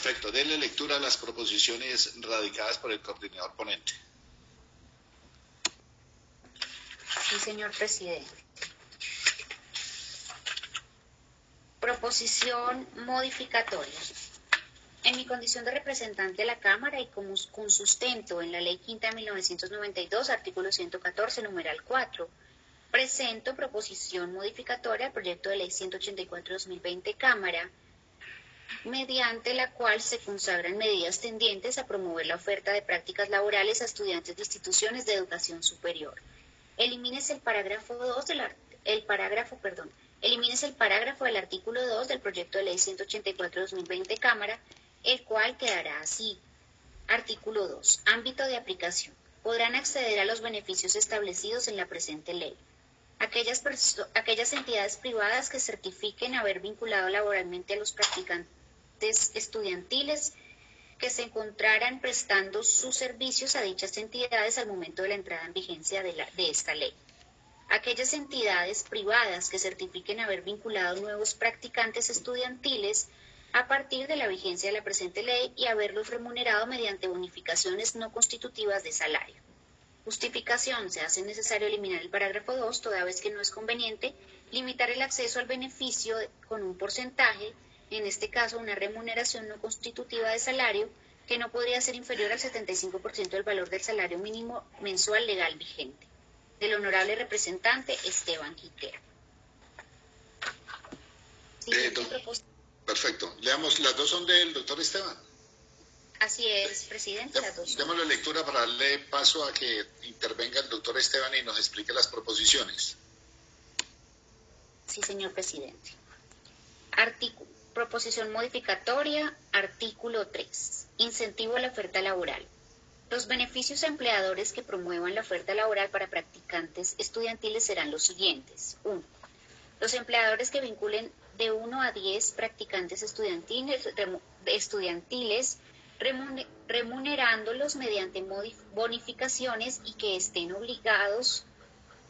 Perfecto. Denle lectura a las proposiciones radicadas por el coordinador ponente. Sí, señor presidente. Proposición modificatoria. En mi condición de representante de la Cámara y como, con sustento en la Ley Quinta de 1992, artículo 114, numeral 4, presento proposición modificatoria al proyecto de Ley 184-2020 Cámara, mediante la cual se consagran medidas tendientes a promover la oferta de prácticas laborales a estudiantes de instituciones de educación superior. Elimines el parágrafo 2 del el parágrafo, perdón, elimines el parágrafo del artículo 2 del proyecto de ley 184-2020 Cámara, el cual quedará así. Artículo 2. Ámbito de aplicación. Podrán acceder a los beneficios establecidos en la presente ley. Aquellas, aquellas entidades privadas que certifiquen haber vinculado laboralmente a los practicantes estudiantiles que se encontraran prestando sus servicios a dichas entidades al momento de la entrada en vigencia de, de esta ley. Aquellas entidades privadas que certifiquen haber vinculado nuevos practicantes estudiantiles a partir de la vigencia de la presente ley y haberlos remunerado mediante bonificaciones no constitutivas de salario. Justificación. Se hace necesario eliminar el parágrafo 2 toda vez que no es conveniente limitar el acceso al beneficio con un porcentaje en este caso una remuneración no constitutiva de salario que no podría ser inferior al 75% del valor del salario mínimo mensual legal vigente. Del honorable representante Esteban Quintero. Eh, perfecto. Leamos, las dos son del doctor Esteban. Así es, presidente. Dos la lectura para darle paso a que intervenga el doctor Esteban y nos explique las proposiciones. Sí, señor presidente. Proposición modificatoria, artículo 3. Incentivo a la oferta laboral. Los beneficios a empleadores que promuevan la oferta laboral para practicantes estudiantiles serán los siguientes. 1. Los empleadores que vinculen de 1 a 10 practicantes estudiantiles, estudiantiles remunerándolos mediante bonificaciones y que estén obligados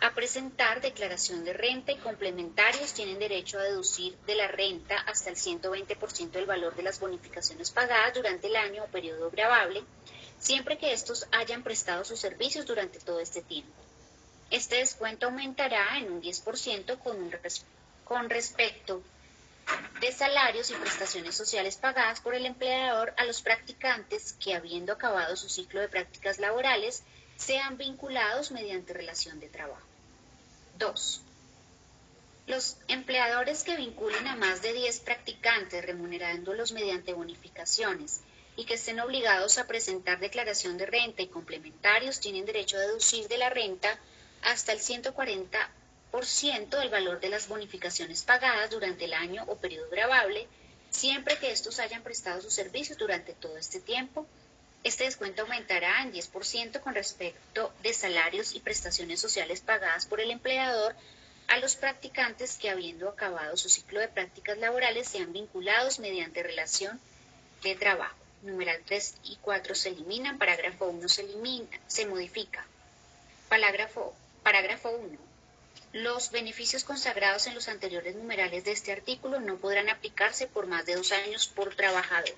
a presentar declaración de renta y complementarios tienen derecho a deducir de la renta hasta el 120% del valor de las bonificaciones pagadas durante el año o periodo grabable, siempre que estos hayan prestado sus servicios durante todo este tiempo. Este descuento aumentará en un 10% con, con respecto de salarios y prestaciones sociales pagadas por el empleador a los practicantes que, habiendo acabado su ciclo de prácticas laborales, sean vinculados mediante relación de trabajo. 2. Los empleadores que vinculen a más de 10 practicantes remunerándolos mediante bonificaciones y que estén obligados a presentar declaración de renta y complementarios tienen derecho a deducir de la renta hasta el 140% del valor de las bonificaciones pagadas durante el año o periodo grabable, siempre que estos hayan prestado sus servicios durante todo este tiempo este descuento aumentará en 10% con respecto de salarios y prestaciones sociales pagadas por el empleador a los practicantes que habiendo acabado su ciclo de prácticas laborales sean vinculados mediante relación de trabajo. Numeral 3 y 4 se eliminan, parágrafo 1 se elimina, se modifica. Parágrafo, parágrafo 1. Los beneficios consagrados en los anteriores numerales de este artículo no podrán aplicarse por más de dos años por trabajador.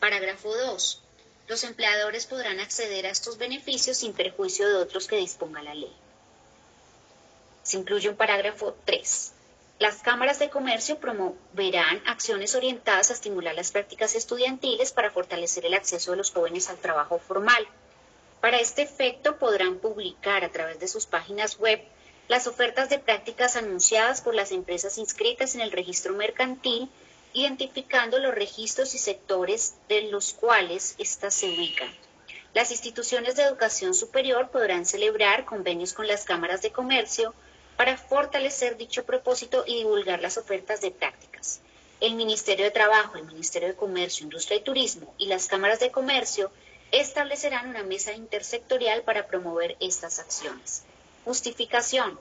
Parágrafo 2. Los empleadores podrán acceder a estos beneficios sin perjuicio de otros que disponga la ley. Se incluye un parágrafo 3. Las cámaras de comercio promoverán acciones orientadas a estimular las prácticas estudiantiles para fortalecer el acceso de los jóvenes al trabajo formal. Para este efecto podrán publicar a través de sus páginas web las ofertas de prácticas anunciadas por las empresas inscritas en el registro mercantil identificando los registros y sectores de los cuales éstas se ubican. Las instituciones de educación superior podrán celebrar convenios con las cámaras de comercio para fortalecer dicho propósito y divulgar las ofertas de prácticas. El Ministerio de Trabajo, el Ministerio de Comercio, Industria y Turismo y las cámaras de comercio establecerán una mesa intersectorial para promover estas acciones. Justificación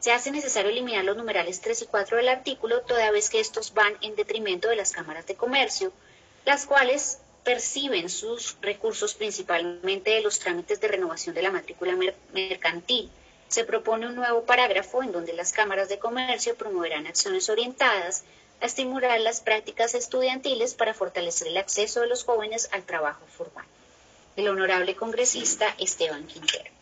se hace necesario eliminar los numerales 3 y 4 del artículo, toda vez que estos van en detrimento de las cámaras de comercio, las cuales perciben sus recursos principalmente de los trámites de renovación de la matrícula mercantil. Se propone un nuevo parágrafo en donde las cámaras de comercio promoverán acciones orientadas a estimular las prácticas estudiantiles para fortalecer el acceso de los jóvenes al trabajo formal. El honorable congresista Esteban Quintero.